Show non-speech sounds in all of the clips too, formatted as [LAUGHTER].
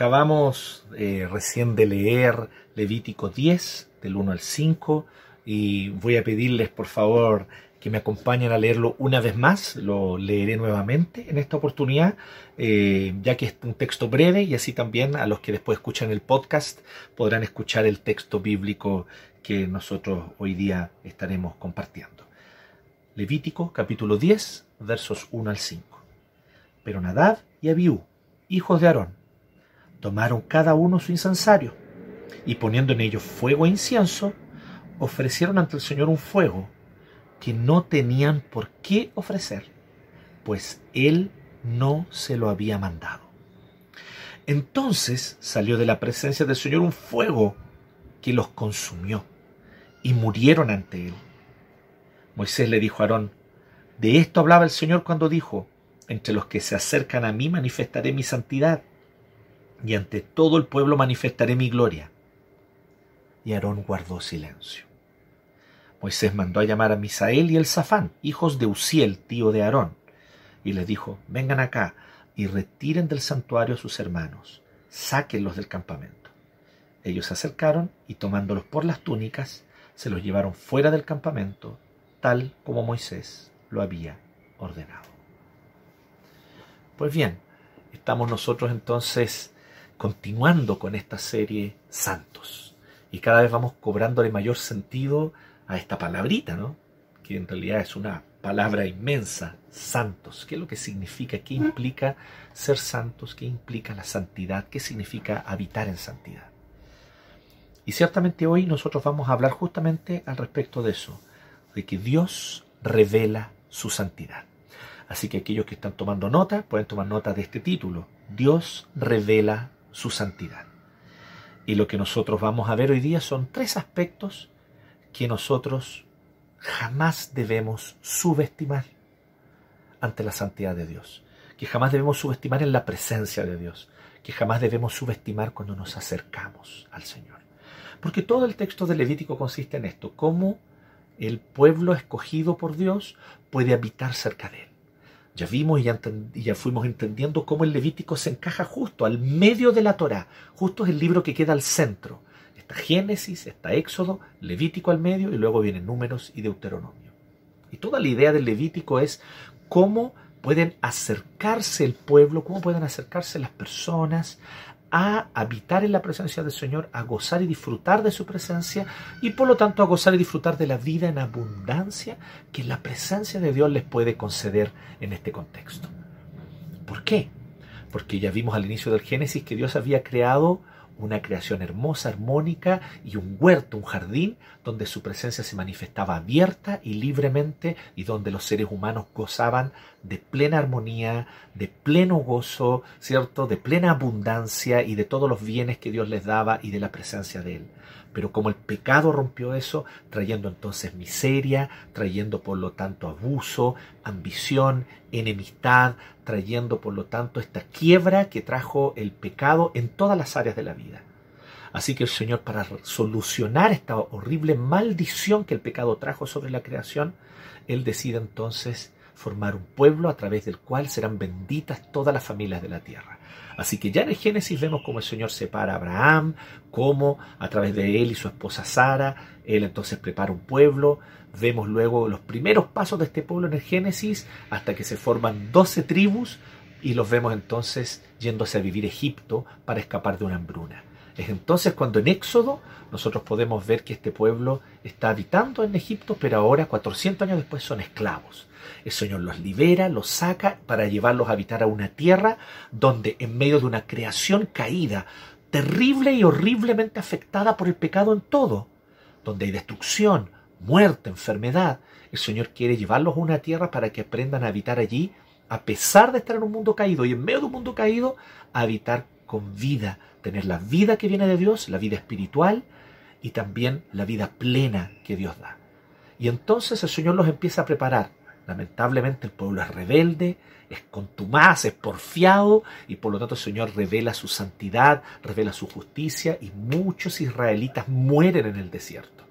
Acabamos eh, recién de leer Levítico 10, del 1 al 5, y voy a pedirles por favor que me acompañen a leerlo una vez más, lo leeré nuevamente en esta oportunidad, eh, ya que es un texto breve y así también a los que después escuchan el podcast podrán escuchar el texto bíblico que nosotros hoy día estaremos compartiendo. Levítico capítulo 10, versos 1 al 5. Pero Nadab y Abiú, hijos de Aarón, tomaron cada uno su incensario y poniendo en ellos fuego e incienso, ofrecieron ante el Señor un fuego que no tenían por qué ofrecer, pues Él no se lo había mandado. Entonces salió de la presencia del Señor un fuego que los consumió y murieron ante Él. Moisés le dijo a Aarón, de esto hablaba el Señor cuando dijo, entre los que se acercan a mí manifestaré mi santidad, y ante todo el pueblo manifestaré mi gloria. Y Aarón guardó silencio. Moisés mandó a llamar a Misael y el Zafán, hijos de Uziel, tío de Aarón, y les dijo, vengan acá y retiren del santuario a sus hermanos, sáquenlos del campamento. Ellos se acercaron y tomándolos por las túnicas, se los llevaron fuera del campamento, tal como Moisés lo había ordenado. Pues bien, estamos nosotros entonces continuando con esta serie Santos y cada vez vamos cobrándole mayor sentido a esta palabrita, ¿no? Que en realidad es una palabra inmensa, santos. ¿Qué es lo que significa? ¿Qué implica ser santos? ¿Qué implica la santidad? ¿Qué significa habitar en santidad? Y ciertamente hoy nosotros vamos a hablar justamente al respecto de eso, de que Dios revela su santidad. Así que aquellos que están tomando nota pueden tomar nota de este título, Dios revela su santidad. Y lo que nosotros vamos a ver hoy día son tres aspectos que nosotros jamás debemos subestimar ante la santidad de Dios, que jamás debemos subestimar en la presencia de Dios, que jamás debemos subestimar cuando nos acercamos al Señor. Porque todo el texto de Levítico consiste en esto, cómo el pueblo escogido por Dios puede habitar cerca de él. Ya vimos y ya, fuimos entendiendo cómo el Levítico se encaja justo al medio de la Torá, justo es el libro que queda al centro. Génesis, está Éxodo, Levítico al medio y luego vienen Números y Deuteronomio. Y toda la idea del Levítico es cómo pueden acercarse el pueblo, cómo pueden acercarse las personas a habitar en la presencia del Señor, a gozar y disfrutar de su presencia y por lo tanto a gozar y disfrutar de la vida en abundancia que la presencia de Dios les puede conceder en este contexto. ¿Por qué? Porque ya vimos al inicio del Génesis que Dios había creado una creación hermosa, armónica y un huerto, un jardín donde su presencia se manifestaba abierta y libremente y donde los seres humanos gozaban de plena armonía, de pleno gozo, ¿cierto? De plena abundancia y de todos los bienes que Dios les daba y de la presencia de Él. Pero como el pecado rompió eso, trayendo entonces miseria, trayendo por lo tanto abuso, ambición, enemistad, trayendo por lo tanto esta quiebra que trajo el pecado en todas las áreas de la vida. Así que el Señor, para solucionar esta horrible maldición que el pecado trajo sobre la creación, Él decide entonces formar un pueblo a través del cual serán benditas todas las familias de la tierra. Así que ya en el Génesis vemos cómo el Señor separa a Abraham, cómo a través de él y su esposa Sara, él entonces prepara un pueblo. Vemos luego los primeros pasos de este pueblo en el Génesis hasta que se forman doce tribus y los vemos entonces yéndose a vivir Egipto para escapar de una hambruna. Es entonces cuando en Éxodo nosotros podemos ver que este pueblo está habitando en Egipto, pero ahora 400 años después son esclavos. El Señor los libera, los saca para llevarlos a habitar a una tierra donde en medio de una creación caída, terrible y horriblemente afectada por el pecado en todo, donde hay destrucción, muerte, enfermedad, el Señor quiere llevarlos a una tierra para que aprendan a habitar allí, a pesar de estar en un mundo caído y en medio de un mundo caído, a habitar con vida, tener la vida que viene de Dios, la vida espiritual y también la vida plena que Dios da. Y entonces el Señor los empieza a preparar Lamentablemente el pueblo es rebelde, es contumaz, es porfiado y por lo tanto el Señor revela su santidad, revela su justicia y muchos israelitas mueren en el desierto.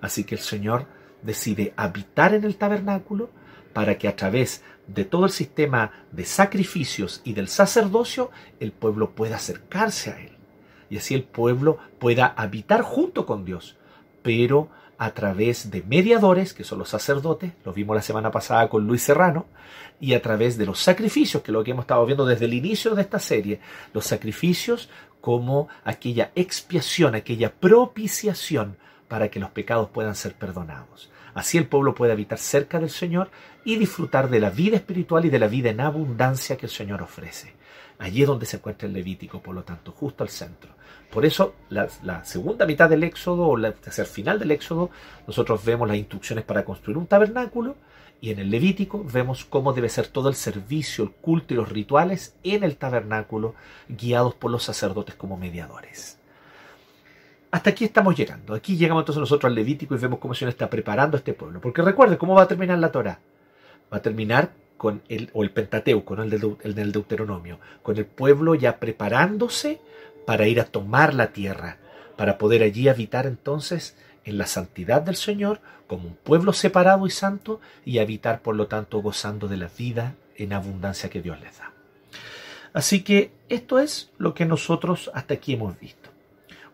Así que el Señor decide habitar en el tabernáculo para que a través de todo el sistema de sacrificios y del sacerdocio, el pueblo pueda acercarse a Él. Y así el pueblo pueda habitar junto con Dios, pero a través de mediadores, que son los sacerdotes, lo vimos la semana pasada con Luis Serrano, y a través de los sacrificios, que es lo que hemos estado viendo desde el inicio de esta serie, los sacrificios como aquella expiación, aquella propiciación para que los pecados puedan ser perdonados. Así el pueblo puede habitar cerca del Señor y disfrutar de la vida espiritual y de la vida en abundancia que el Señor ofrece. Allí es donde se encuentra el Levítico, por lo tanto, justo al centro. Por eso, la, segunda mitad del Éxodo, o hacia el final del Éxodo, nosotros vemos las instrucciones para construir un tabernáculo, y en el Levítico vemos cómo debe ser todo el servicio, el culto y los rituales en el tabernáculo, guiados por los sacerdotes como mediadores. Hasta aquí estamos llegando. Aquí llegamos entonces nosotros al Levítico y vemos cómo el Señor está preparando este pueblo. Porque recuerde, ¿cómo va a terminar la Torah? Va a terminar con el, o el Pentateuco, ¿no? el, el del Deuteronomio, con el pueblo ya preparándose para ir a tomar la tierra, para poder allí habitar entonces en la santidad del Señor como un pueblo separado y santo y habitar por lo tanto gozando de la vida en abundancia que Dios les da. Así que esto es lo que nosotros hasta aquí hemos visto.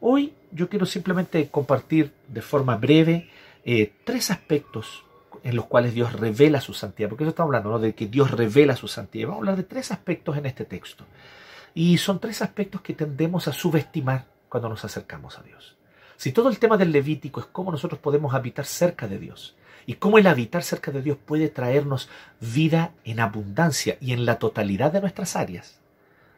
Hoy yo quiero simplemente compartir de forma breve eh, tres aspectos en los cuales Dios revela su santidad, porque eso estamos hablando ¿no? de que Dios revela su santidad. Vamos a hablar de tres aspectos en este texto. Y son tres aspectos que tendemos a subestimar cuando nos acercamos a Dios. Si todo el tema del Levítico es cómo nosotros podemos habitar cerca de Dios y cómo el habitar cerca de Dios puede traernos vida en abundancia y en la totalidad de nuestras áreas,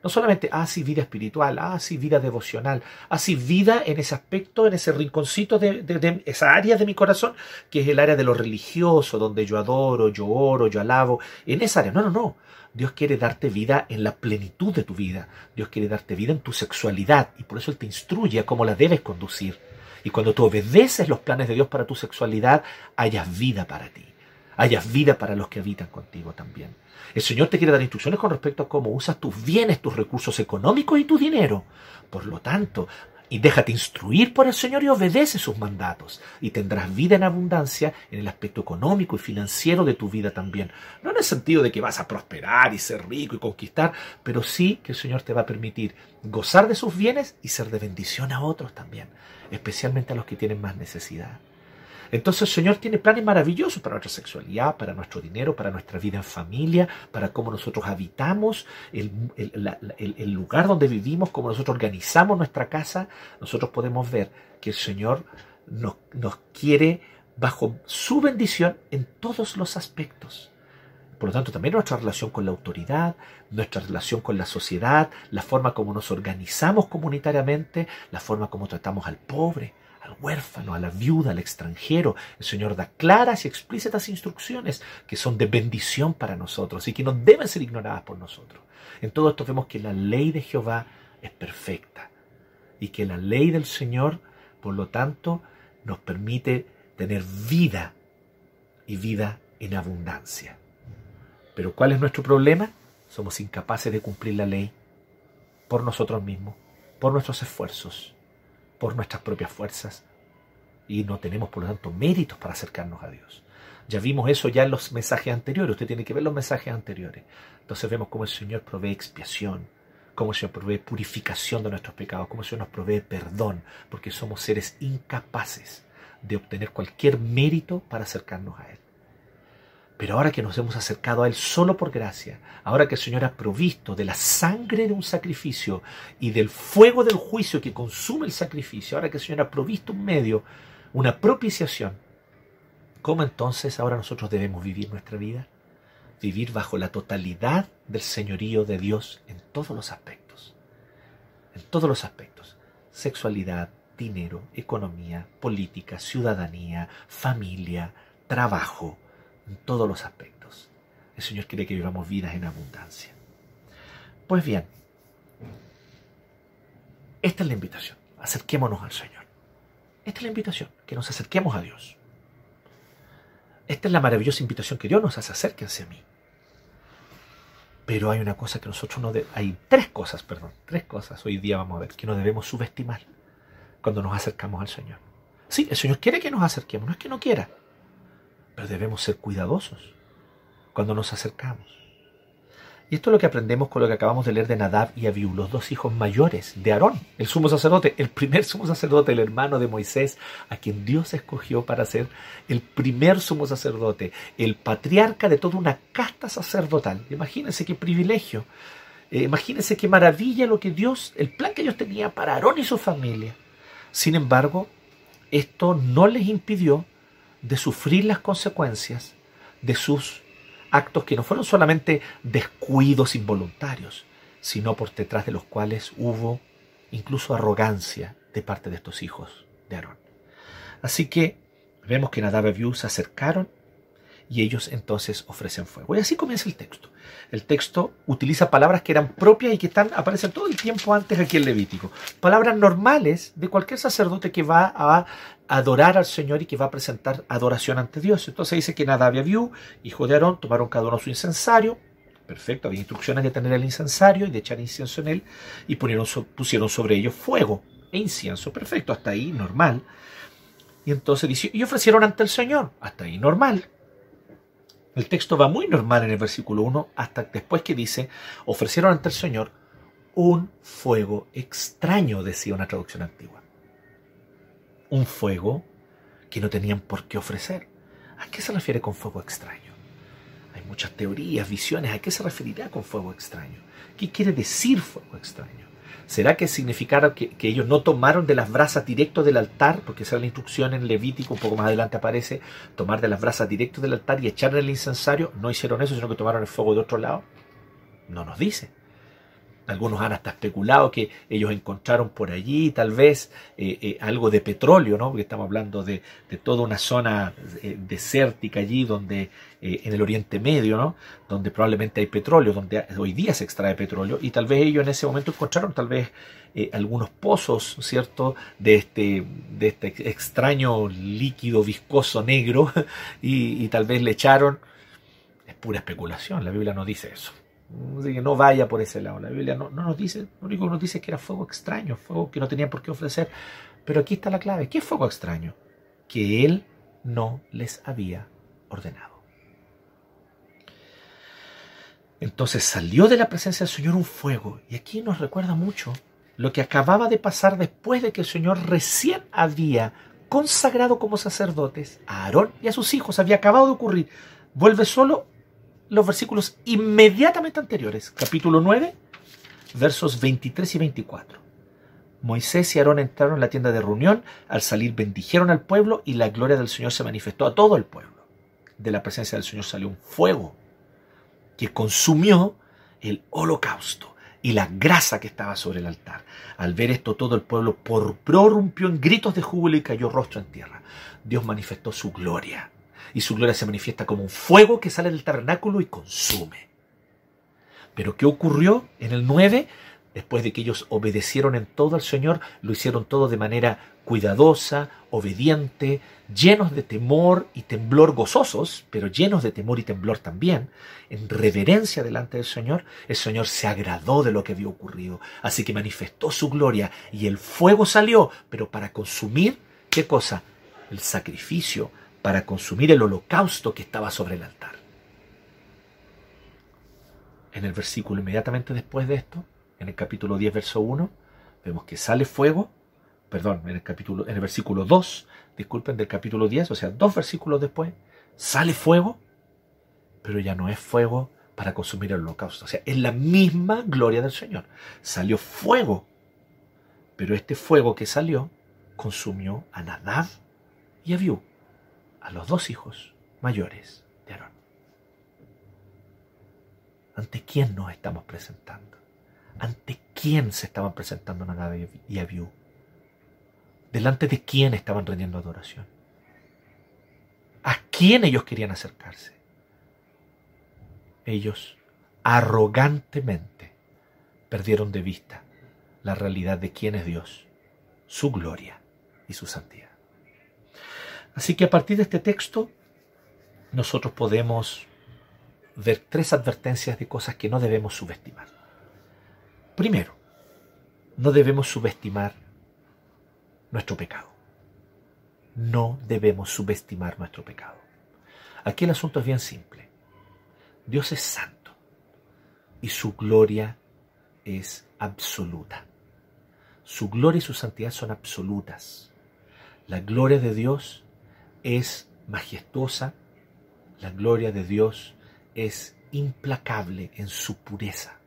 no solamente, ah, sí, vida espiritual, ah, sí, vida devocional, ah, sí, vida en ese aspecto, en ese rinconcito de, esa área de mi corazón, que es el área de lo religioso, donde yo adoro, yo oro, yo alabo, en esa área. No, no, no. Dios quiere darte vida en la plenitud de tu vida. Dios quiere darte vida en tu sexualidad y por eso Él te instruye a cómo la debes conducir. Y cuando tú obedeces los planes de Dios para tu sexualidad, hayas vida para ti. Hayas vida para los que habitan contigo también. El Señor te quiere dar instrucciones con respecto a cómo usas tus bienes, tus recursos económicos y tu dinero. Por lo tanto, y déjate instruir por el Señor y obedece sus mandatos. Y tendrás vida en abundancia en el aspecto económico y financiero de tu vida también. No en el sentido de que vas a prosperar y ser rico y conquistar, pero sí que el Señor te va a permitir gozar de sus bienes y ser de bendición a otros también, especialmente a los que tienen más necesidad. Entonces el Señor tiene planes maravillosos para nuestra sexualidad, para nuestro dinero, para nuestra vida en familia, para cómo nosotros habitamos el, lugar donde vivimos, cómo nosotros organizamos nuestra casa. Nosotros podemos ver que el Señor nos, nos quiere bajo su bendición en todos los aspectos. Por lo tanto, también nuestra relación con la autoridad, nuestra relación con la sociedad, la forma como nos organizamos comunitariamente, la forma como tratamos al pobre, al huérfano, a la viuda, al extranjero. El Señor da claras y explícitas instrucciones que son de bendición para nosotros y que no deben ser ignoradas por nosotros. En todo esto vemos que la ley de Jehová es perfecta y que la ley del Señor, por lo tanto, nos permite tener vida y vida en abundancia. Pero ¿cuál es nuestro problema? Somos incapaces de cumplir la ley por nosotros mismos, por nuestros esfuerzos por nuestras propias fuerzas y no tenemos por lo tanto méritos para acercarnos a Dios. Ya vimos eso ya en los mensajes anteriores, usted tiene que ver los mensajes anteriores. Entonces vemos cómo el Señor provee expiación, cómo el Señor provee purificación de nuestros pecados, cómo el Señor nos provee perdón, porque somos seres incapaces de obtener cualquier mérito para acercarnos a Él. Pero ahora que nos hemos acercado a Él solo por gracia, ahora que el Señor ha provisto de la sangre de un sacrificio y del fuego del juicio que consume el sacrificio, ahora que el Señor ha provisto un medio, una propiciación, ¿cómo entonces ahora nosotros debemos vivir nuestra vida? Vivir bajo la totalidad del señorío de Dios en todos los aspectos. En todos los aspectos. Sexualidad, dinero, economía, política, ciudadanía, familia, trabajo en todos los aspectos. El Señor quiere que vivamos vidas en abundancia. Pues bien, esta es la invitación. Acerquémonos al Señor. Esta es la invitación, que nos acerquemos a Dios. Esta es la maravillosa invitación que Dios nos hace, acérquense a mí. Pero hay una cosa que nosotros no debemos, hay tres cosas, perdón, tres cosas hoy día vamos a ver que no debemos subestimar cuando nos acercamos al Señor. Sí, el Señor quiere que nos acerquemos, no es que no quiera, pero debemos ser cuidadosos. cuando nos acercamos. Y esto es lo que aprendemos con lo que acabamos de leer de Nadab y Abiú, los dos hijos mayores de Aarón, el sumo sacerdote, el primer sumo sacerdote, el hermano de Moisés, a quien Dios escogió para ser el primer sumo sacerdote, el patriarca de toda una casta sacerdotal. Imagínense qué privilegio, eh, imagínense qué maravilla lo que Dios, el plan que Dios tenía para Aarón y su familia. Sin embargo, esto no les impidió de sufrir las consecuencias de sus actos que no fueron solamente descuidos involuntarios, sino por detrás de los cuales hubo incluso arrogancia de parte de estos hijos de Aarón. Así que vemos que Nadab y se acercaron y ellos entonces ofrecen fuego. Y así comienza el texto. El texto utiliza palabras que eran propias y que están, aparecen todo el tiempo antes aquí en Levítico. Palabras normales de cualquier sacerdote que va a adorar al Señor y que va a presentar adoración ante Dios. Entonces dice que Nadab y Abiú, hijo de Aarón, tomaron cada uno su incensario. Perfecto, había instrucciones de tener el incensario y de echar incienso en él y pusieron sobre ellos fuego e incienso. Perfecto, hasta ahí normal. Y entonces dice, y ofrecieron ante el Señor, hasta ahí normal. El texto va muy normal en el versículo 1 hasta después que dice, ofrecieron ante el Señor un fuego extraño, decía una traducción antigua. Un fuego que no tenían por qué ofrecer. ¿A qué se refiere con fuego extraño? Hay muchas teorías, visiones. ¿A qué se referirá con fuego extraño? ¿Qué quiere decir fuego extraño? ¿Será que significara que, ellos no tomaron de las brasas directo del altar? Porque esa es la instrucción en Levítico, un poco más adelante aparece, tomar de las brasas directo del altar y echar el incensario. No hicieron eso, sino que tomaron el fuego de otro lado. No nos dice. Algunos han hasta especulado que ellos encontraron por allí tal vez eh, eh, algo de petróleo, ¿no? Porque estamos hablando de, toda una zona eh, desértica allí, donde en el Oriente Medio, ¿no? Donde probablemente hay petróleo, donde hoy día se extrae petróleo, y tal vez ellos en ese momento encontraron tal vez algunos pozos, ¿cierto? De este, de este extraño líquido viscoso negro, [LAUGHS] y, y tal vez le echaron. Es pura especulación, la Biblia no dice eso. No vaya por ese lado. La Biblia no, nos dice, lo único que nos dice es que era fuego extraño, fuego que no tenían por qué ofrecer. Pero aquí está la clave. ¿Qué fuego extraño? Que Él no les había ordenado. Entonces salió de la presencia del Señor un fuego. Y aquí nos recuerda mucho lo que acababa de pasar después de que el Señor recién había consagrado como sacerdotes a Aarón y a sus hijos. Había acabado de ocurrir. Vuelve solo los versículos inmediatamente anteriores, capítulo 9, versos 23 y 24. Moisés y Aarón entraron en la tienda de reunión, al salir bendijeron al pueblo y la gloria del Señor se manifestó a todo el pueblo. De la presencia del Señor salió un fuego que consumió el holocausto y la grasa que estaba sobre el altar. Al ver esto todo el pueblo prorrumpió en gritos de júbilo y cayó rostro en tierra. Dios manifestó su gloria y su gloria se manifiesta como un fuego que sale del tabernáculo y consume. Pero ¿qué ocurrió en el 9? Después de que ellos obedecieron en todo al Señor, lo hicieron todo de manera cuidadosa, obediente, llenos de temor y temblor gozosos, pero llenos de temor y temblor también, en reverencia delante del Señor, el Señor se agradó de lo que había ocurrido, así que manifestó su gloria y el fuego salió, pero para consumir, ¿qué cosa? El sacrificio, para consumir el holocausto que estaba sobre el altar. En el versículo inmediatamente después de esto, en el capítulo 10, verso 1, vemos que sale fuego, perdón, en el, capítulo, en el versículo 2, disculpen, del capítulo 10, o sea, dos versículos después, sale fuego, pero ya no es fuego para consumir el holocausto. O sea, es la misma gloria del Señor. Salió fuego, pero este fuego que salió consumió a Nadab y a Abiú a los dos hijos mayores de Aarón. ¿Ante quién nos estamos presentando? ¿Ante quién se estaban presentando Nadab y Abiú? ¿Delante de quién estaban rendiendo adoración? ¿A quién ellos querían acercarse? Ellos arrogantemente perdieron de vista la realidad de quién es Dios, su gloria y su santidad. Así que a partir de este texto, nosotros podemos ver tres advertencias de cosas que no debemos subestimar. Primero, no debemos subestimar nuestro pecado. No debemos subestimar nuestro pecado. Aquí el asunto es bien simple. Dios es santo y su gloria es absoluta. Su gloria y su santidad son absolutas. La gloria de Dios es majestuosa, la gloria de Dios es implacable en su pureza.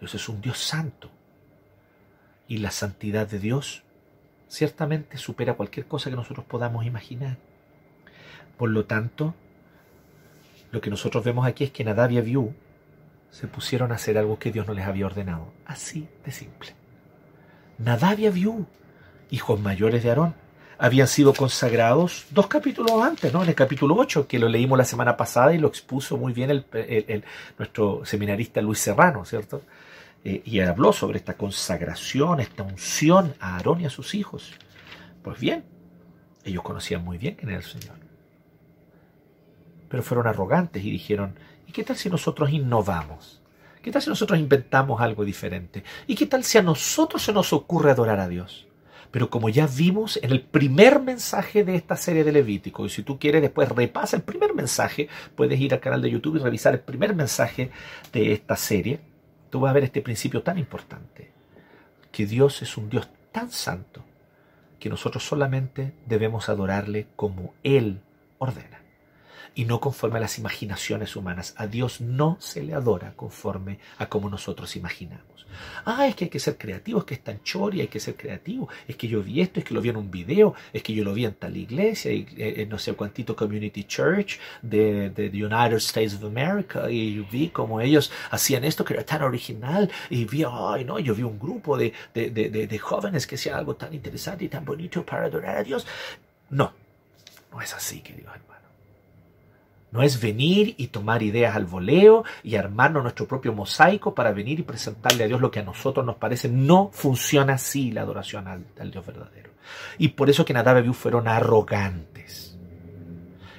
Dios es un Dios santo y la santidad de Dios ciertamente supera cualquier cosa que nosotros podamos imaginar. Por lo tanto, lo que nosotros vemos aquí es que Nadab y se pusieron a hacer algo que Dios no les había ordenado. Así de simple. Nadab y hijos mayores de Aarón, habían sido consagrados dos capítulos antes, ¿no? En el capítulo 8, que lo leímos la semana pasada y lo expuso muy bien nuestro seminarista Luis Serrano, ¿cierto? Eh, y habló sobre esta consagración, esta unción a Aarón y a sus hijos. Pues bien, ellos conocían muy bien quién era el Señor. Pero fueron arrogantes y dijeron, ¿y qué tal si nosotros innovamos? ¿Qué tal si nosotros inventamos algo diferente? ¿Y qué tal si a nosotros se nos ocurre adorar a Dios? Pero como ya vimos en el primer mensaje de esta serie de Levítico, y si tú quieres después repasa el primer mensaje, puedes ir al canal de YouTube y revisar el primer mensaje de esta serie, tú vas a ver este principio tan importante, que Dios es un Dios tan santo que nosotros solamente debemos adorarle como Él ordena y no conforme a las imaginaciones humanas. A Dios no se le adora conforme a como nosotros imaginamos. Ah, es que hay que ser creativo, es que es tan chori, hay que ser creativo, es que yo vi esto, es que lo vi en un video, es que yo lo vi en tal iglesia, y, eh, no sé cuántito Community Church de, de, United States of America, y vi como ellos hacían esto que era tan original, y vi, ay no, yo vi un grupo de, de, de jóvenes que hacían algo tan interesante y tan bonito para adorar a Dios. No, no es así, queridos hermanos. No es venir y tomar ideas al voleo y armarnos nuestro propio mosaico para venir y presentarle a Dios lo que a nosotros nos parece. No funciona así la adoración al, Dios verdadero. Y por eso que Nadab y fueron arrogantes.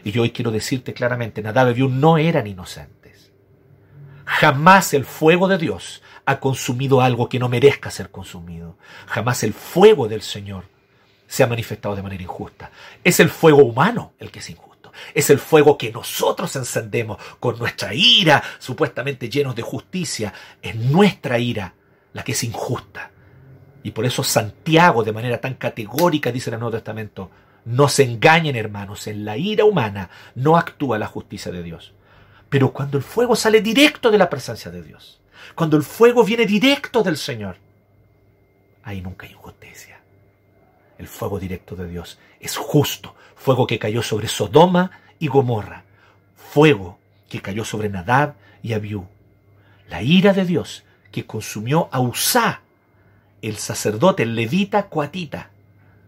Y yo hoy quiero decirte claramente, Nadab y no eran inocentes. Jamás el fuego de Dios ha consumido algo que no merezca ser consumido. Jamás el fuego del Señor se ha manifestado de manera injusta. Es el fuego humano el que es injusto. Es el fuego que nosotros encendemos con nuestra ira, supuestamente llenos de justicia. Es nuestra ira la que es injusta. Y por eso Santiago, de manera tan categórica, dice en el Nuevo Testamento, no se engañen hermanos, en la ira humana no actúa la justicia de Dios. Pero cuando el fuego sale directo de la presencia de Dios, cuando el fuego viene directo del Señor, ahí nunca hay injusticia. El fuego directo de Dios es justo, fuego que cayó sobre Sodoma y Gomorra, fuego que cayó sobre Nadab y Abiú, la ira de Dios que consumió a Usá, el sacerdote levita coatita,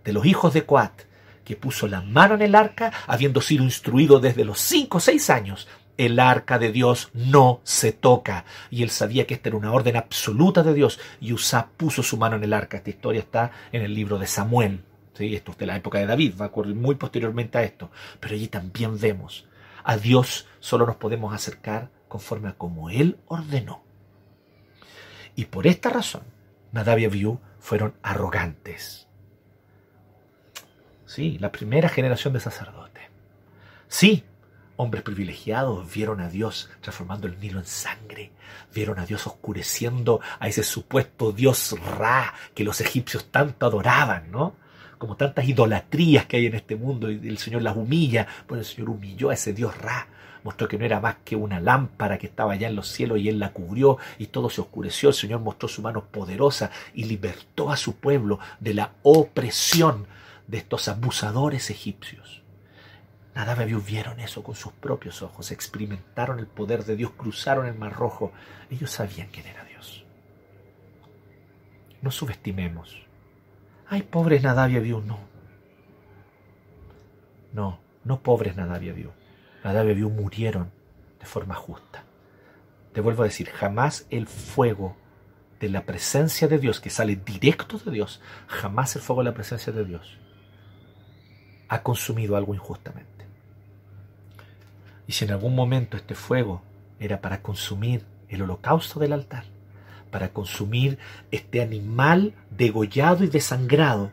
de los hijos de Coat, que puso la mano en el arca, habiendo sido instruido desde los cinco o seis años. El arca de Dios no se toca. Y él sabía que esta era una orden absoluta de Dios. Y Usá puso su mano en el arca. Esta historia está en el libro de Samuel. Esto es de la época de David, va a ocurrir muy posteriormente a esto. Pero allí también vemos, a Dios solo nos podemos acercar conforme a como Él ordenó. Y por esta razón, Nadab y Abiú fueron arrogantes. Sí, la primera generación de sacerdotes. Sí, hombres privilegiados vieron a Dios transformando el Nilo en sangre, vieron a Dios oscureciendo a ese supuesto Dios Ra que los egipcios tanto adoraban, ¿no? como tantas idolatrías que hay en este mundo y el Señor las humilla. Bueno, el Señor humilló a ese Dios Ra, mostró que no era más que una lámpara que estaba allá en los cielos y Él la cubrió y todo se oscureció. El Señor mostró su mano poderosa y libertó a su pueblo de la opresión de estos abusadores egipcios. Nada ellos vieron eso con sus propios ojos, experimentaron el poder de Dios, cruzaron el mar rojo. Ellos sabían quién era Dios. No subestimemos Ay, pobres Nadab y no. No, no pobres Nadab y. Nadab y murieron de forma justa. Te vuelvo a decir, jamás el fuego de la presencia de Dios, que sale directo de Dios, jamás el fuego de la presencia de Dios ha consumido algo injustamente. Y si en algún momento este fuego era para consumir el holocausto del altar, para consumir este animal degollado y desangrado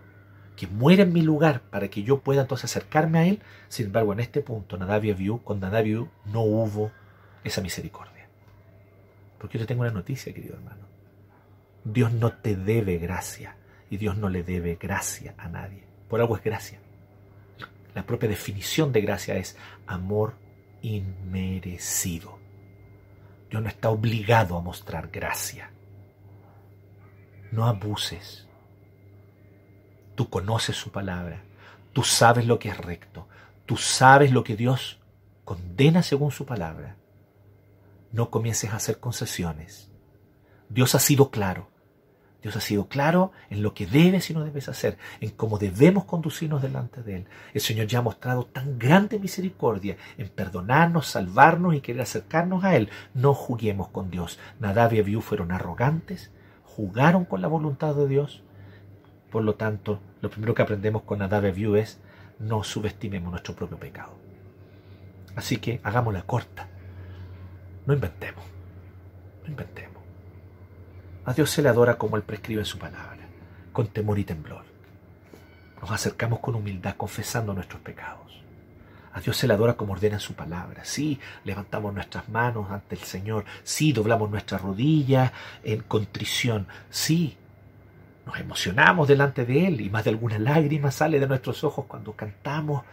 que muere en mi lugar para que yo pueda entonces acercarme a él. Sin embargo, en este punto, Nadab y con Nadab no hubo esa misericordia. Porque yo te tengo una noticia, querido hermano. Dios no te debe gracia y Dios no le debe gracia a nadie. Por algo es gracia. La propia definición de gracia es amor inmerecido. Dios no está obligado a mostrar gracia. No abuses. Tú conoces su palabra. Tú sabes lo que es recto. Tú sabes lo que Dios condena según su palabra. No comiences a hacer concesiones. Dios ha sido claro. Dios ha sido claro en lo que debes y no debes hacer, en cómo debemos conducirnos delante de Él. El Señor ya ha mostrado tan grande misericordia en perdonarnos, salvarnos y querer acercarnos a Él. No juguemos con Dios. Nadab y Abiú fueron arrogantes, jugaron con la voluntad de Dios. Por lo tanto, lo primero que aprendemos con Nadab y Abiú es no subestimemos nuestro propio pecado. Así que hagámosla corta. No inventemos. No inventemos. A Dios se le adora como Él prescribe en su palabra, con temor y temblor. Nos acercamos con humildad confesando nuestros pecados. A Dios se le adora como ordena en su palabra. Sí, levantamos nuestras manos ante el Señor. Sí, doblamos nuestras rodillas en contrición. Sí, nos emocionamos delante de Él y más de alguna lágrima sale de nuestros ojos cuando cantamos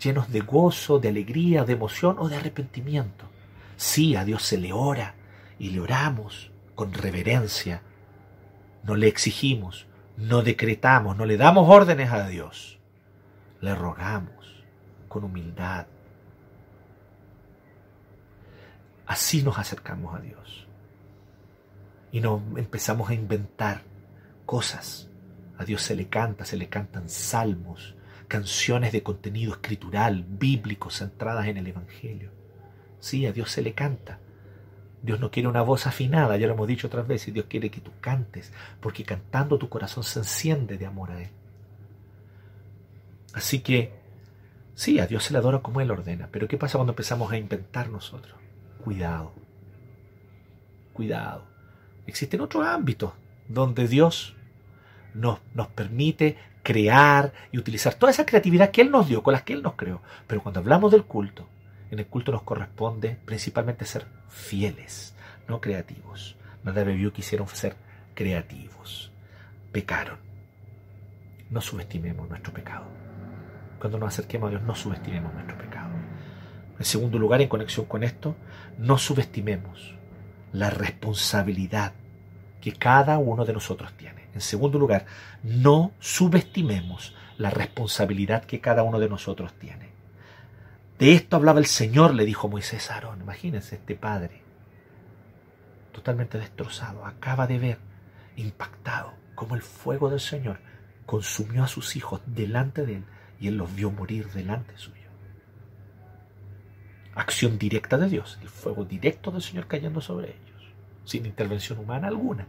llenos de gozo, de alegría, de emoción o de arrepentimiento. Sí, a Dios se le ora y le oramos con reverencia. No le exigimos, no decretamos, no le damos órdenes a Dios. Le rogamos con humildad. Así nos acercamos a Dios. Y no empezamos a inventar cosas. A Dios se le canta, se le cantan salmos, canciones de contenido escritural, bíblico, centradas en el Evangelio. Sí, a Dios se le canta, Dios no quiere una voz afinada, ya lo hemos dicho otras veces, Dios quiere que tú cantes, porque cantando tu corazón se enciende de amor a Él. Así que, sí, a Dios se le adora como Él ordena, pero ¿qué pasa cuando empezamos a inventar nosotros? Cuidado, cuidado. Existen otros ámbitos donde Dios nos, nos permite crear y utilizar toda esa creatividad que Él nos dio, con las que Él nos creó. Pero cuando hablamos del culto, en el culto nos corresponde principalmente ser fieles, no creativos. Nadab y quisieron ser creativos. Pecaron. No subestimemos nuestro pecado. Cuando nos acerquemos a Dios, no subestimemos nuestro pecado. En segundo lugar, en conexión con esto, no subestimemos la responsabilidad que cada uno de nosotros tiene. En segundo lugar, no subestimemos la responsabilidad que cada uno de nosotros tiene. De esto hablaba el Señor, le dijo Moisés a Aarón. Imagínense este padre, totalmente destrozado, acaba de ver, impactado, como el fuego del Señor consumió a sus hijos delante de él y él los vio morir delante suyo. Acción directa de Dios, el fuego directo del Señor cayendo sobre ellos, sin intervención humana alguna.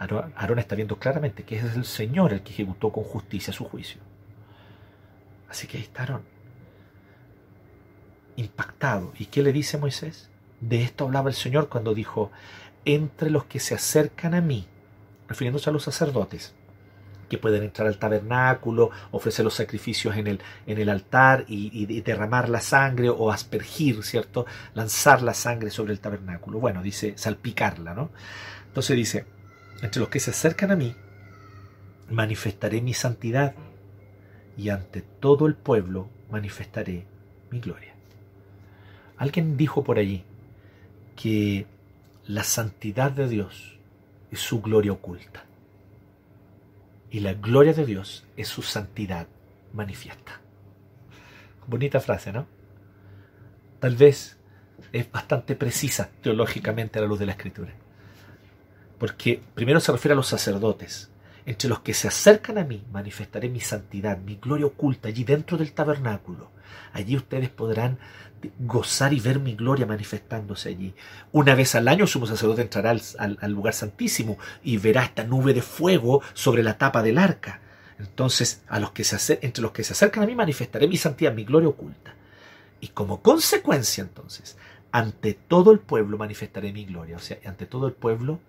Aarón está viendo claramente que es el Señor el que ejecutó con justicia su juicio. Así que ahí está impactado. ¿Y qué le dice Moisés? De esto hablaba el Señor cuando dijo, entre los que se acercan a mí, refiriéndose a los sacerdotes, que pueden entrar al tabernáculo, ofrecer los sacrificios en el, en el altar y, y, derramar la sangre o aspergir, ¿cierto? Lanzar la sangre sobre el tabernáculo. Bueno, dice salpicarla, ¿no? Entonces dice, entre los que se acercan a mí, manifestaré mi santidad y ante todo el pueblo manifestaré mi gloria. Alguien dijo por allí que la santidad de Dios es su gloria oculta y la gloria de Dios es su santidad manifiesta. Bonita frase, ¿no? Tal vez es bastante precisa teológicamente a la luz de la escritura. Porque primero se refiere a los sacerdotes, entre los que se acercan a mí manifestaré mi santidad, mi gloria oculta allí dentro del tabernáculo. Allí ustedes podrán gozar y ver mi gloria manifestándose allí. Una vez al año el sumo sacerdote entrará al, lugar santísimo y verá esta nube de fuego sobre la tapa del arca. Entonces, a los que se entre los que se acercan a mí manifestaré mi santidad, mi gloria oculta. Y como consecuencia, entonces, ante todo el pueblo manifestaré mi gloria. O sea, ante todo el pueblo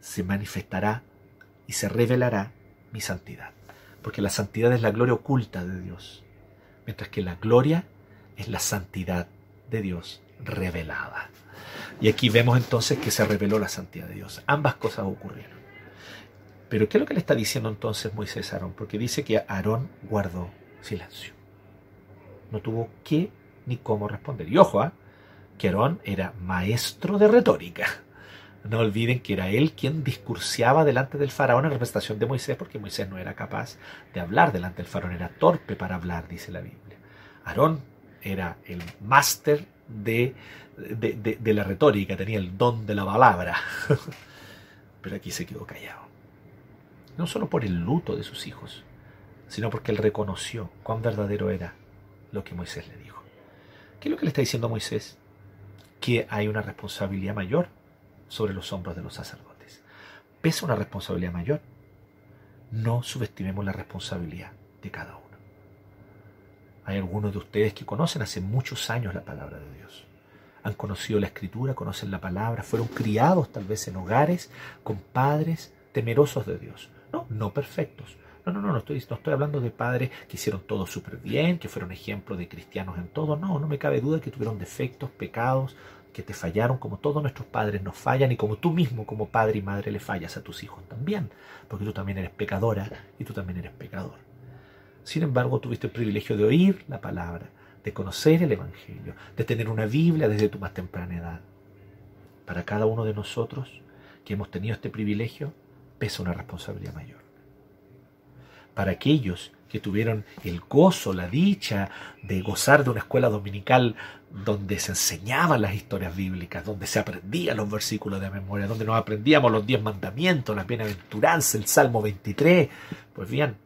se manifestará se revelará mi santidad. Porque la santidad es la gloria oculta de Dios, mientras que la gloria es la santidad de Dios revelada. Y aquí vemos entonces que se reveló la santidad de Dios. Ambas cosas ocurrieron. Pero ¿qué es lo que le está diciendo entonces Moisés a Aarón? Porque dice que Aarón guardó silencio. No tuvo qué ni cómo responder. Y ojo, ¿ah? que Aarón era maestro de retórica. No olviden que era él quien discursiaba delante del faraón en representación de Moisés, porque Moisés no era capaz de hablar delante del faraón, era torpe para hablar, dice la Biblia. Aarón era el máster de, de, la retórica, tenía el don de la palabra. [LAUGHS] Pero aquí se quedó callado. No solo por el luto de sus hijos, sino porque él reconoció cuán verdadero era lo que Moisés le dijo. ¿Qué es lo que le está diciendo Moisés? Que hay una responsabilidad mayor sobre los hombros de los sacerdotes. Pesa una responsabilidad mayor. No subestimemos la responsabilidad de cada uno. Hay algunos de ustedes que conocen hace muchos años la palabra de Dios. Han conocido la escritura, conocen la palabra, fueron criados tal vez en hogares con padres temerosos de Dios. No, no perfectos. No, no, no, no estoy, no estoy hablando de padres que hicieron todo súper bien, que fueron ejemplos de cristianos en todo. No, no me cabe duda que tuvieron defectos, pecados, que te fallaron como todos nuestros padres nos fallan y como tú mismo como padre y madre le fallas a tus hijos también, porque tú también eres pecadora y tú también eres pecador. Sin embargo, tuviste el privilegio de oír la palabra, de conocer el Evangelio, de tener una Biblia desde tu más temprana edad. Para cada uno de nosotros que hemos tenido este privilegio, pesa una responsabilidad mayor. Para aquellos que tuvieron el gozo, la dicha de gozar de una escuela dominical donde se enseñaban las historias bíblicas, donde se aprendían los versículos de memoria, donde nos aprendíamos los diez mandamientos, las bienaventuranzas, el Salmo 23. Pues bien,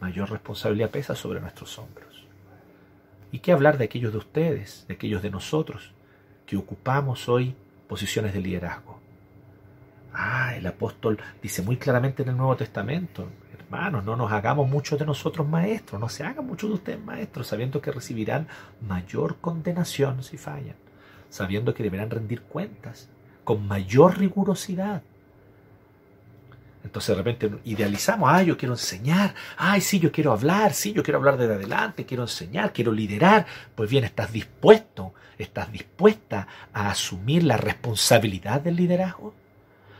mayor responsabilidad pesa sobre nuestros hombros. ¿Y qué hablar de aquellos de ustedes, de aquellos de nosotros, que ocupamos hoy posiciones de liderazgo? Ah, el apóstol dice muy claramente en el Nuevo Testamento, hermanos, no nos hagamos muchos de nosotros maestros, no se hagan muchos de ustedes maestros, sabiendo que recibirán mayor condenación si fallan, sabiendo que deberán rendir cuentas con mayor rigurosidad. Entonces de repente idealizamos, ah, yo quiero enseñar, ay, sí, yo quiero hablar, sí, yo quiero hablar desde adelante, quiero enseñar, quiero liderar. Pues bien, estás dispuesto, estás dispuesta a asumir la responsabilidad del liderazgo.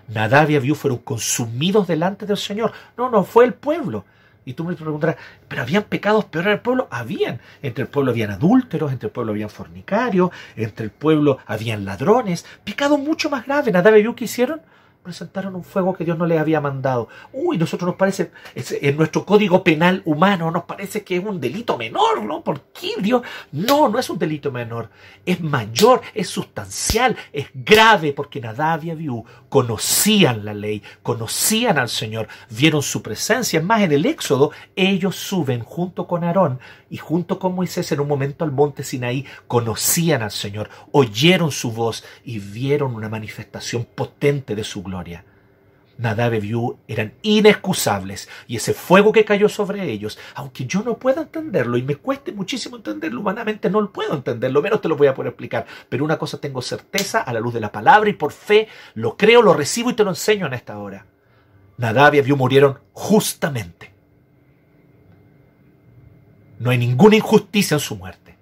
Nadab y Abiú fueron consumidos delante del Señor. No, no, fue el pueblo. Y tú me preguntarás, ¿pero habían pecados peores en el pueblo? Habían. Entre el pueblo habían adúlteros, entre el pueblo habían fornicarios, entre el pueblo habían ladrones. Pecados mucho más graves. Nadab y Abiú, ¿qué hicieron? Presentaron un fuego que Dios no les había mandado. Uy, nosotros nos parece, en nuestro código penal humano nos parece que es un delito menor, ¿no? ¿Por qué Dios? No, no es un delito menor. Es mayor, es sustancial, es grave, porque Nadab y Abiú conocían la ley, conocían al Señor, vieron su presencia. Es más, en el Éxodo, ellos suben junto con Aarón y junto con Moisés en un momento al monte Sinaí, conocían al Señor, oyeron su voz y vieron una manifestación potente de su gloria. Nadab y eran inexcusables y ese fuego que cayó sobre ellos, aunque yo no pueda entenderlo y me cueste muchísimo entenderlo humanamente, no lo puedo entender, lo menos te lo voy a poder explicar, pero una cosa tengo certeza a la luz de la palabra y por fe lo creo, lo recibo y te lo enseño en esta hora. Nadab y Abiú murieron justamente. No hay ninguna injusticia en su muerte.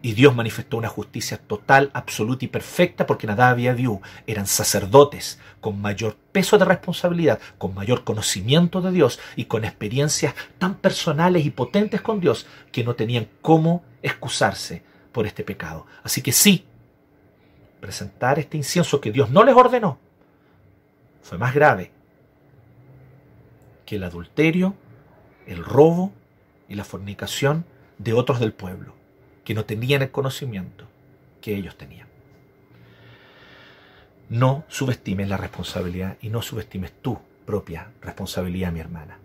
Y Dios manifestó una justicia total, absoluta y perfecta porque Nadab y Abiú eran sacerdotes con mayor peso de responsabilidad, con mayor conocimiento de Dios y con experiencias tan personales y potentes con Dios que no tenían cómo excusarse por este pecado. Así que sí, presentar este incienso que Dios no les ordenó fue más grave que el adulterio, el robo y la fornicación de otros del pueblo que no tenían el conocimiento que ellos tenían. No subestimes la responsabilidad y no subestimes tu propia responsabilidad, mi hermana.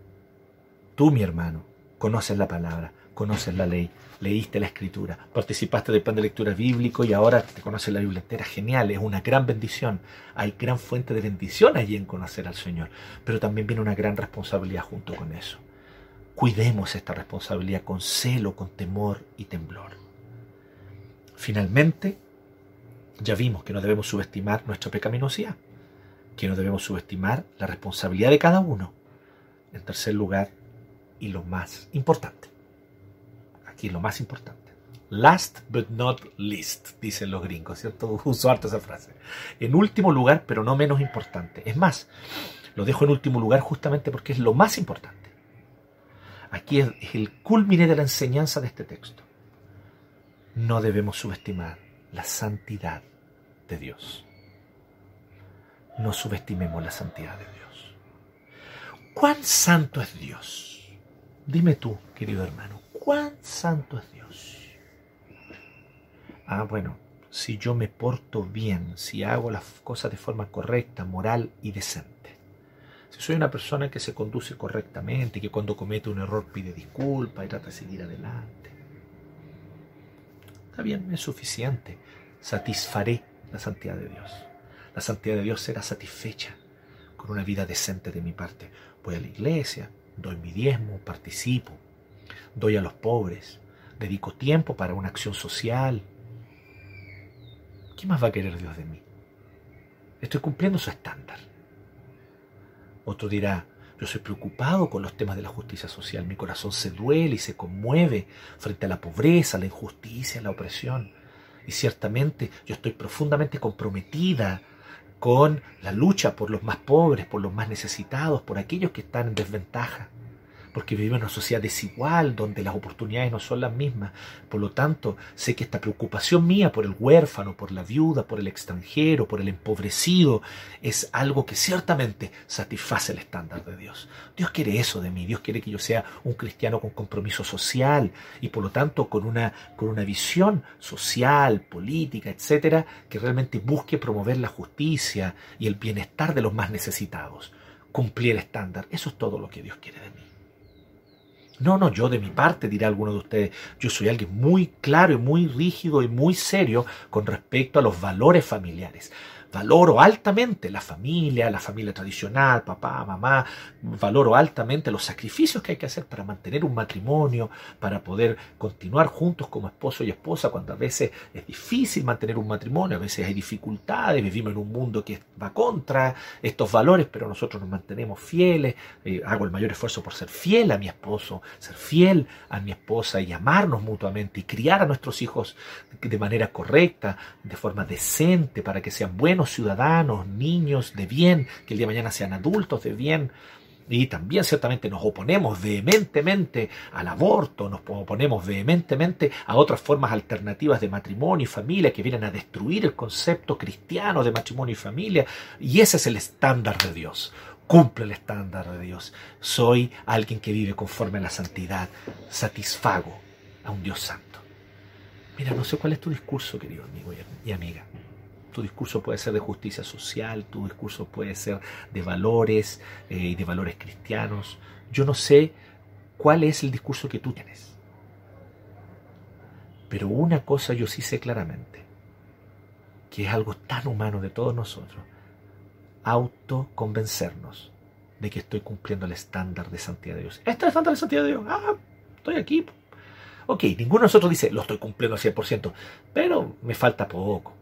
Tú, mi hermano, conoces la palabra, conoces la ley, leíste la escritura, participaste del plan de lectura bíblico y ahora te conoces la Biblia entera. Genial, es una gran bendición. Hay gran fuente de bendición allí en conocer al Señor, pero también viene una gran responsabilidad junto con eso. Cuidemos esta responsabilidad con celo, con temor y temblor. Finalmente, ya vimos que no debemos subestimar nuestra pecaminosidad, que no debemos subestimar la responsabilidad de cada uno. En tercer lugar, y lo más importante, aquí lo más importante, Last but not least, dicen los gringos, ¿cierto? [LAUGHS] Uso harto esa frase. En último lugar, pero no menos importante. Es más, lo dejo en último lugar justamente porque es lo más importante. Aquí es el culmine de la enseñanza de este texto. No debemos subestimar la santidad de Dios. No subestimemos la santidad de Dios. ¿Cuán santo es Dios? Dime tú, querido hermano, ¿cuán santo es Dios? Ah, bueno, si yo me porto bien, si hago las cosas de forma correcta, moral y decente. Soy una persona que se conduce correctamente, que cuando comete un error pide disculpas y trata de seguir adelante. Está bien, es suficiente. Satisfaré la santidad de Dios. La santidad de Dios será satisfecha con una vida decente de mi parte. Voy a la iglesia, doy mi diezmo, participo, doy a los pobres, dedico tiempo para una acción social, ¿Qué más va a querer Dios de mí? Estoy cumpliendo su estándar. Otro dirá, yo soy preocupado con los temas de la justicia social. Mi corazón se duele y se conmueve frente a la pobreza, la injusticia, la opresión. Y ciertamente yo estoy profundamente comprometida con la lucha por los más pobres, por los más necesitados, por aquellos que están en desventaja porque vivimos en una sociedad desigual donde las oportunidades no son las mismas. Por lo tanto, sé que esta preocupación mía por el huérfano, por la viuda, por el extranjero, por el empobrecido, es algo que ciertamente satisface el estándar de Dios. Dios quiere eso de mí, Dios quiere que yo sea un cristiano con compromiso social y por lo tanto con una, con una visión social, política, etcétera, que realmente busque promover la justicia y el bienestar de los más necesitados. Cumplir el estándar, eso es todo lo que Dios quiere de mí. No, no, yo de mi parte, dirá alguno de ustedes, yo soy alguien muy claro y muy rígido y muy serio con respecto a los valores familiares valoro altamente la familia, la familia tradicional, papá, mamá, valoro altamente los sacrificios que hay que hacer para mantener un matrimonio, para poder continuar juntos como esposo y esposa, cuando a veces es difícil mantener un matrimonio, a veces hay dificultades, vivimos en un mundo que va contra estos valores, pero nosotros nos mantenemos fieles, eh, hago el mayor esfuerzo por ser fiel a mi esposo, ser fiel a mi esposa y amarnos mutuamente y criar a nuestros hijos de manera correcta, de forma decente, para que sean buenos ciudadanos, niños de bien, que el día de mañana sean adultos de bien. Y también ciertamente nos oponemos vehementemente al aborto, nos oponemos vehementemente a otras formas alternativas de matrimonio y familia que vienen a destruir el concepto cristiano de matrimonio y familia. Y ese es el estándar de Dios. Cumple el estándar de Dios. Soy alguien que vive conforme a la santidad. Satisfago a un Dios santo. Mira, no sé cuál es tu discurso, querido amigo y amiga tu discurso puede ser de justicia social, tu discurso puede ser de valores eh, y de valores cristianos. Yo no sé cuál es el discurso que tú tienes. Pero una cosa yo sí sé claramente, que es algo tan humano de todos nosotros, autoconvencernos de que estoy cumpliendo el estándar de santidad de Dios. ¿Este es el estándar de santidad de Dios? Ah, estoy aquí. Ok, ninguno de nosotros dice, lo estoy cumpliendo al 100%, pero me falta poco.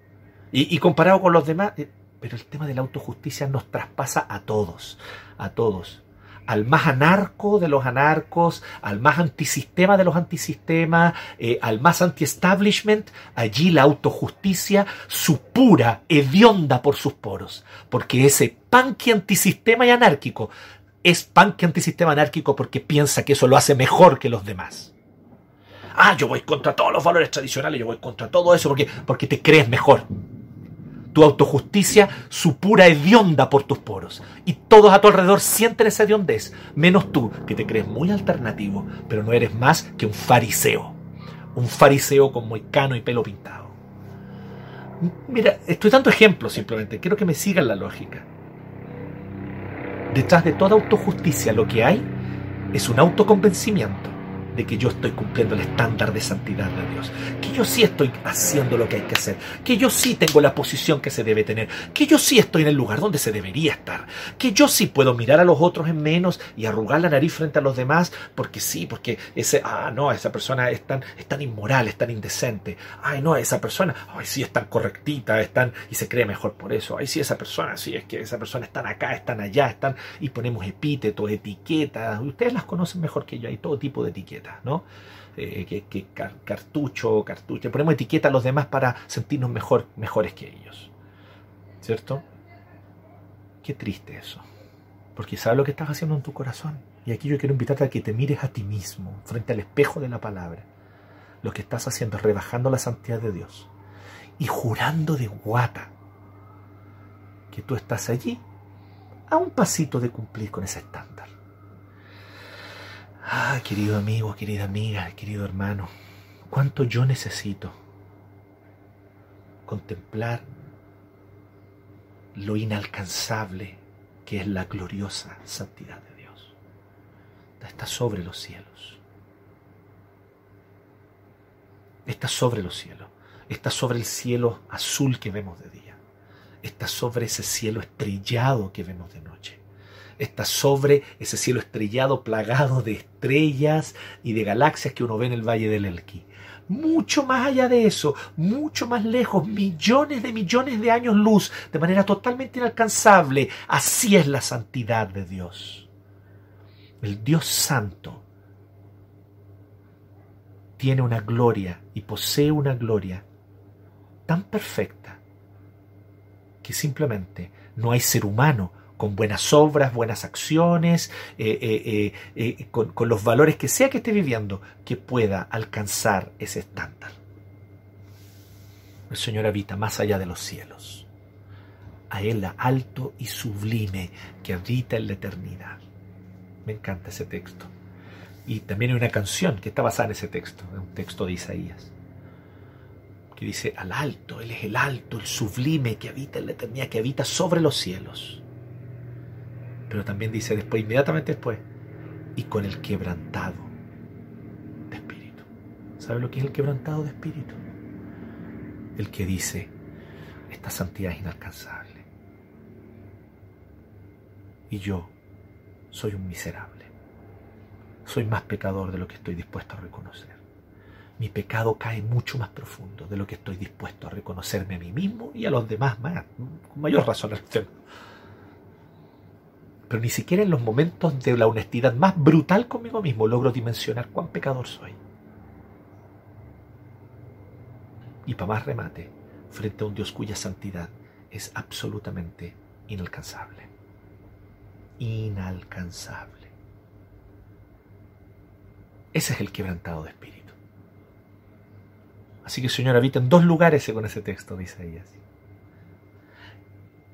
Y, comparado con los demás, eh, pero el tema de la autojusticia nos traspasa a todos, a todos. Al más anarco de los anarcos, al más antisistema de los antisistemas, eh, al más anti-establishment, allí la autojusticia supura, hedionda por sus poros. Porque ese panque antisistema y anárquico es panque antisistema anárquico porque piensa que eso lo hace mejor que los demás. Ah, yo voy contra todos los valores tradicionales, yo voy contra todo eso porque, porque te crees mejor tu autojusticia supura hedionda por tus poros. Y todos a tu alrededor sienten esa hediondez, menos tú, que te crees muy alternativo, pero no eres más que un fariseo. Un fariseo con moicano y pelo pintado. Mira, estoy dando ejemplos simplemente, quiero que me sigan la lógica. Detrás de toda autojusticia lo que hay es un autoconvencimiento de que yo estoy cumpliendo el estándar de santidad de Dios, que yo sí estoy haciendo lo que hay que hacer, que yo sí tengo la posición que se debe tener, que yo sí estoy en el lugar donde se debería estar, que yo sí puedo mirar a los otros en menos y arrugar la nariz frente a los demás, porque sí, porque ese, ah, no, esa persona es tan, es tan inmoral, es tan indecente, ay, no, esa persona, ay, sí, es tan correctita, es y se cree mejor por eso, ay, sí, esa persona, sí, es que esa persona están acá, están allá, están, y ponemos epítetos, etiquetas, ustedes las conocen mejor que yo, hay todo tipo de etiquetas. ¿No? Eh, que, cartucho, cartucho. Ponemos etiqueta a los demás para sentirnos mejor, mejores que ellos. ¿Cierto? Qué triste eso. Porque sabes lo que estás haciendo en tu corazón. Y aquí yo quiero invitarte a que te mires a ti mismo, frente al espejo de la palabra. Lo que estás haciendo es rebajando la santidad de Dios y jurando de guata que tú estás allí a un pasito de cumplir con ese estándar. Ah, querido amigo, querida amiga, querido hermano, cuánto yo necesito contemplar lo inalcanzable que es la gloriosa santidad de Dios. Está sobre los cielos. Está sobre los cielos. Está sobre el cielo azul que vemos de día. Está sobre ese cielo estrellado que vemos de noche está sobre ese cielo estrellado plagado de estrellas y de galaxias que uno ve en el Valle del Elqui. Mucho más allá de eso, mucho más lejos, millones de millones de años luz, de manera totalmente inalcanzable. Así es la santidad de Dios. El Dios santo tiene una gloria y posee una gloria tan perfecta que simplemente no hay ser humano con buenas obras, buenas acciones, eh, eh, eh, con, con los valores que sea que esté viviendo, que pueda alcanzar ese estándar. El Señor habita más allá de los cielos. A Él alto y sublime que habita en la eternidad. Me encanta ese texto. Y también hay una canción que está basada en ese texto, un texto de Isaías, que dice, al alto, Él es el alto, el sublime que habita en la eternidad, que habita sobre los cielos. Pero también dice después, inmediatamente después, y con el quebrantado de espíritu. ¿Sabe lo que es el quebrantado de espíritu? El que dice, esta santidad es inalcanzable. Y yo soy un miserable. Soy más pecador de lo que estoy dispuesto a reconocer. Mi pecado cae mucho más profundo de lo que estoy dispuesto a reconocerme a mí mismo y a los demás más, con mayor razón. Pero ni siquiera en los momentos de la honestidad más brutal conmigo mismo logro dimensionar cuán pecador soy. Y para más remate, frente a un Dios cuya santidad es absolutamente inalcanzable. Inalcanzable. Ese es el quebrantado de espíritu. Así que Señor habita en dos lugares con ese texto, dice Isaías.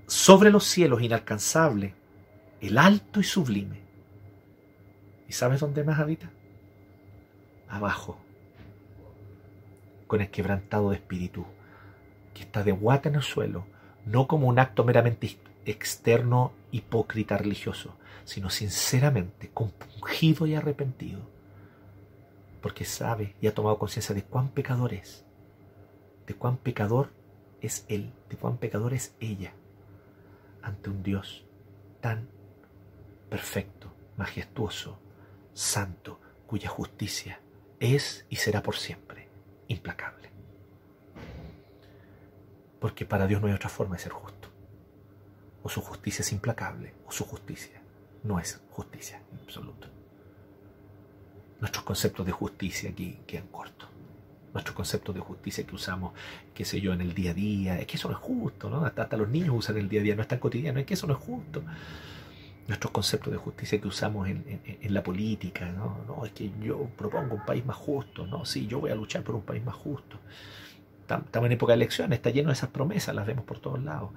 Sobre los cielos inalcanzable el alto y sublime. ¿Y sabes dónde más habita? Abajo, con el quebrantado de espíritu, que está de guata en el suelo, no como un acto meramente externo, hipócrita, religioso, sino sinceramente compungido y arrepentido, porque sabe y ha tomado conciencia de cuán pecador es, de cuán pecador es él, de cuán pecador es ella, ante un Dios tan perfecto, majestuoso, santo, cuya justicia es y será por siempre implacable. Porque para Dios no hay otra forma de ser justo. O su justicia es implacable, o su justicia no es justicia en absoluto. Nuestros conceptos de justicia aquí quedan cortos. Nuestros conceptos de justicia que usamos, qué sé yo, en el día a día, es que eso no es justo, ¿no? Hasta, hasta los niños usan el día a día, no es tan cotidiano, es que eso no es justo nuestros conceptos de justicia que usamos en, la política, ¿no? ¿no? Es que yo propongo un país más justo, ¿no? Sí, yo voy a luchar por un país más justo. Estamos en época de elecciones, está lleno de esas promesas, las vemos por todos lados.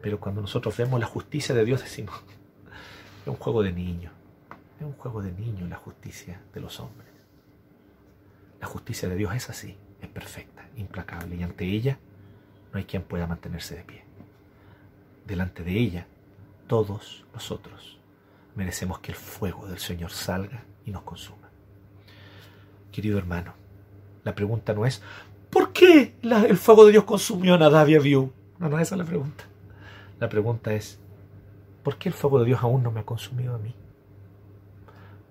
Pero cuando nosotros vemos la justicia de Dios decimos, [LAUGHS] es un juego de niños, es un juego de niños la justicia de los hombres. La justicia de Dios es así, es perfecta, implacable, y ante ella no hay quien pueda mantenerse de pie. Delante de ella todos nosotros merecemos que el fuego del Señor salga y nos consuma. Querido hermano, la pregunta no es ¿por qué el fuego de Dios consumió a Nadab y No, no, esa es la pregunta. La pregunta es ¿por qué el fuego de Dios aún no me ha consumido a mí?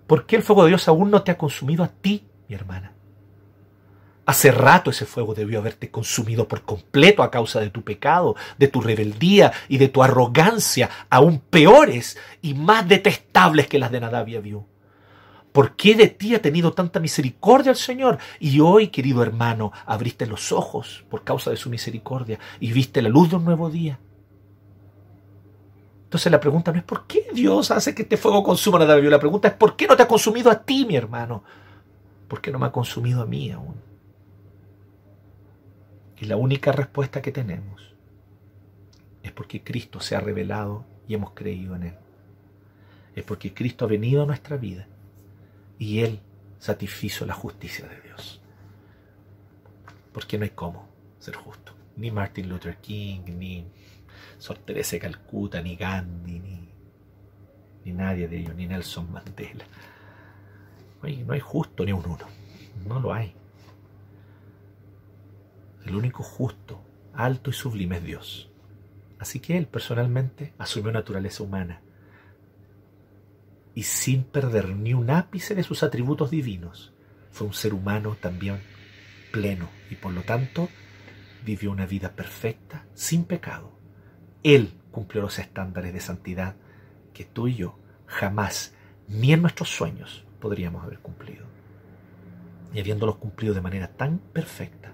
¿Por qué el fuego de Dios aún no te ha consumido a ti, mi hermana? Hace rato ese fuego debió haberte consumido por completo a causa de tu pecado, de tu rebeldía y de tu arrogancia, aún peores y más detestables que las de Nadab y ¿Por qué de ti ha tenido tanta misericordia el Señor? Y hoy, querido hermano, abriste los ojos por causa de su misericordia y viste la luz de un nuevo día. Entonces la pregunta no es por qué Dios hace que este fuego consuma la vida. La pregunta es por qué no te ha consumido a ti, mi hermano. ¿Por qué no me ha consumido a mí aún? Y la única respuesta que tenemos es porque Cristo se ha revelado y hemos creído en Él. Es porque Cristo ha venido a nuestra vida y Él satisfizo la justicia de Dios. Porque no hay cómo ser justo. Ni Martin Luther King, ni Sor Teresa de Calcuta, ni Gandhi, ni, ni nadie de ellos, ni Nelson Mandela. No hay, no hay justo ni un uno. No lo hay. El único justo, alto y sublime es Dios. Así que Él personalmente asumió naturaleza humana y sin perder ni un ápice de sus atributos divinos, fue un ser humano también pleno y por lo tanto vivió una vida perfecta, sin pecado. Él cumplió los estándares de santidad que tú y yo jamás, ni en nuestros sueños, podríamos haber cumplido. Y habiéndolos cumplido de manera tan perfecta,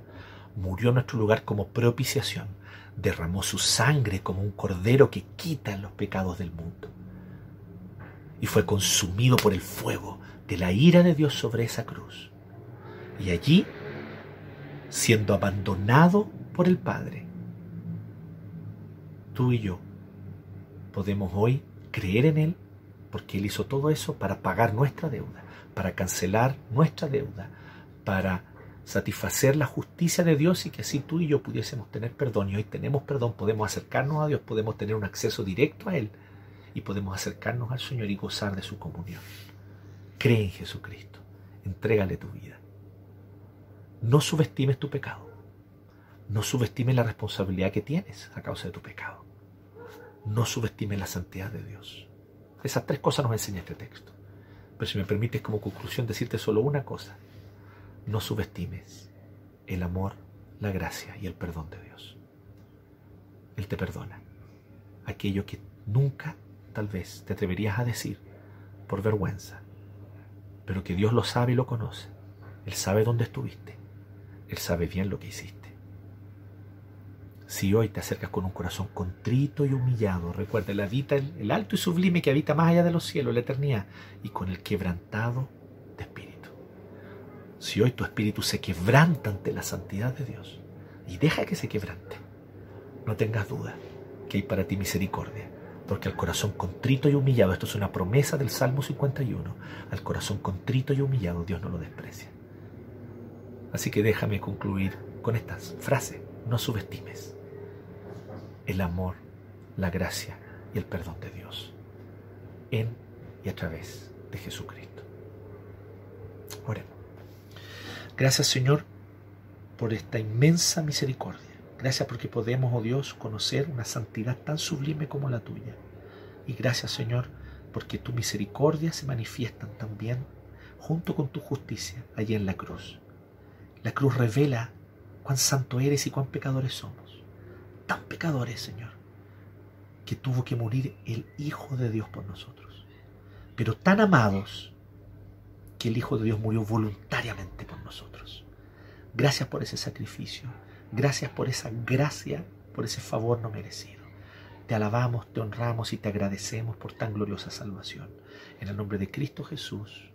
murió en nuestro lugar como propiciación, derramó su sangre como un cordero que quita los pecados del mundo y fue consumido por el fuego de la ira de Dios sobre esa cruz. Y allí, siendo abandonado por el Padre, tú y yo podemos hoy creer en Él porque Él hizo todo eso para pagar nuestra deuda, para cancelar nuestra deuda, para satisfacer la justicia de Dios y que así tú y yo pudiésemos tener perdón. Y hoy tenemos perdón, podemos acercarnos a Dios, podemos tener un acceso directo a Él y podemos acercarnos al Señor y gozar de su comunión. Cree en Jesucristo, entrégale tu vida. No subestimes tu pecado. No subestimes la responsabilidad que tienes a causa de tu pecado. No subestimes la santidad de Dios. Esas tres cosas nos enseña este texto. Pero si me permites como conclusión decirte solo una cosa, no subestimes el amor, la gracia y el perdón de Dios. Él te perdona aquello que nunca tal vez te atreverías a decir por vergüenza, pero que Dios lo sabe y lo conoce. Él sabe dónde estuviste. Él sabe bien lo que hiciste. Si hoy te acercas con un corazón contrito y humillado, recuerda, el, habita el, alto y sublime que habita más allá de los cielos, la eternidad, y con el quebrantado de espíritu. Si hoy tu espíritu se quebranta ante la santidad de Dios, y deja que se quebrante, no tengas duda que hay para ti misericordia porque al corazón contrito y humillado, esto es una promesa del Salmo 51, al corazón contrito y humillado Dios no lo desprecia. Así que déjame concluir con estas frases, no subestimes el amor, la gracia y el perdón de Dios en y a través de Jesucristo. Oremos. Gracias Señor por esta inmensa misericordia Gracias porque podemos, oh Dios, conocer una santidad tan sublime como la tuya. Y gracias, Señor, porque tu misericordia se manifiesta también junto con tu justicia allí en la cruz. La cruz revela cuán santo eres y cuán pecadores somos. Tan pecadores, Señor, que tuvo que morir el Hijo de Dios por nosotros. Pero tan amados que el Hijo de Dios murió voluntariamente por nosotros. Gracias por ese sacrificio. Gracias por esa gracia, por ese favor no merecido. Te alabamos, te honramos y te agradecemos por tan gloriosa salvación. En el nombre de Cristo Jesús.